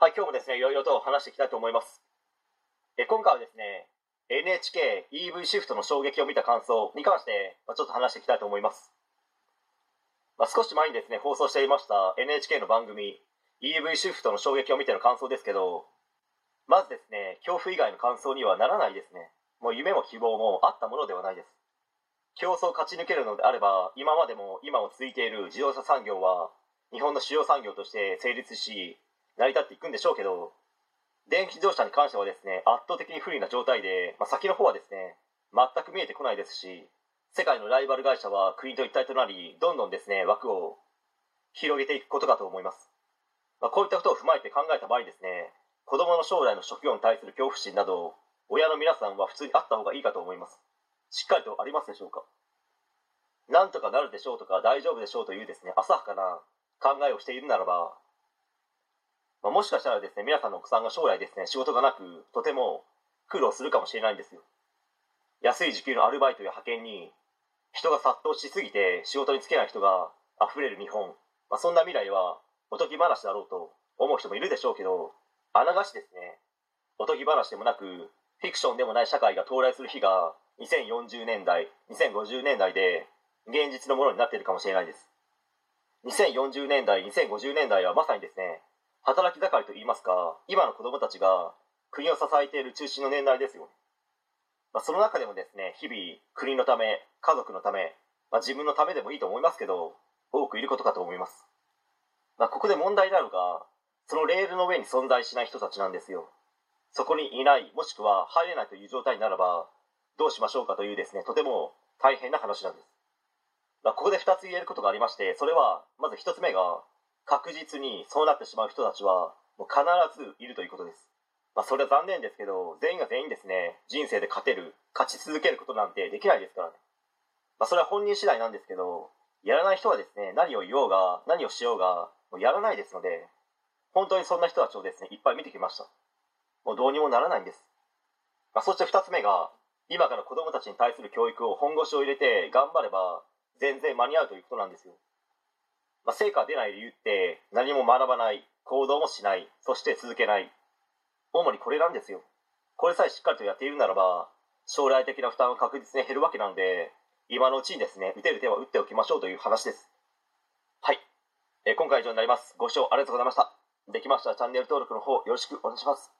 はい、今日もですね、いろいろと話していきたいと思います。え今回はですね、NHK EV シフトの衝撃を見た感想に関して、まあ、ちょっと話していきたいと思います。まあ、少し前にですね、放送していました NHK の番組 EV シフトの衝撃を見ての感想ですけど、まずですね、恐怖以外の感想にはならないですね。もう夢も希望もあったものではないです。競争を勝ち抜けるのであれば、今までも今も続いている自動車産業は、日本の主要産業として成立し、成り立っていくんでしょうけど、電気自動車に関してはですね、圧倒的に不利な状態で、まあ、先の方はですね、全く見えてこないですし、世界のライバル会社は国と一体となり、どんどんですね、枠を広げていくことかと思います。まあ、こういったことを踏まえて考えた場合ですね、子供の将来の職業に対する恐怖心など、親の皆さんは普通にあった方がいいかと思います。しっかりとありますでしょうか？なんとかなるでしょうとか大丈夫でしょうというですね、浅はかな考えをしているならば、まあ、もしかしたらですね、皆さんのお子さんが将来ですね、仕事がなく、とても苦労するかもしれないんですよ。安い時給のアルバイトや派遣に、人が殺到しすぎて仕事に就けない人が溢れる日本。まあ、そんな未来はおとぎ話だろうと思う人もいるでしょうけど、あながちですね、おとぎ話でもなく、フィクションでもない社会が到来する日が2040年代、2050年代で現実のものになっているかもしれないです。2040年代、2050年代はまさにですね、働き盛りと言いますか、今の子供たちが国を支えている中心の年代ですよ。まあ、その中でもですね、日々国のため、家族のため、まあ、自分のためでもいいと思いますけど、多くいることかと思います。まあ、ここで問題なのが、そのレールの上に存在しない人たちなんですよ。そこにいない、もしくは入れないという状態ならば、どうしましょうかというですね、とても大変な話なんです。まあ、ここで2つ言えることがありまして、それは、まず1つ目が、確実にそうなってしまう人たちは、もう必ずいるということです。まあ、それは残念ですけど、全員が全員ですね、人生で勝てる、勝ち続けることなんてできないですからね。まあ、それは本人次第なんですけど、やらない人はですね、何を言おうが、何をしようが、もうやらないですので、本当にそんな人たちをですね、いっぱい見てきました。もうどうにもならないんです。まあ、そして2つ目が、今から子供たちに対する教育を本腰を入れて頑張れば、全然間に合うということなんですよ。まあ、成果が出ない理由って何も学ばない、行動もしない、そして続けない。主にこれなんですよ。これさえしっかりとやっているならば、将来的な負担は確実に減るわけなので、今のうちにですね、打てる手は打っておきましょうという話です。はい。えー今回以上になります。ご視聴ありがとうございました。できましたらチャンネル登録の方よろしくお願いします。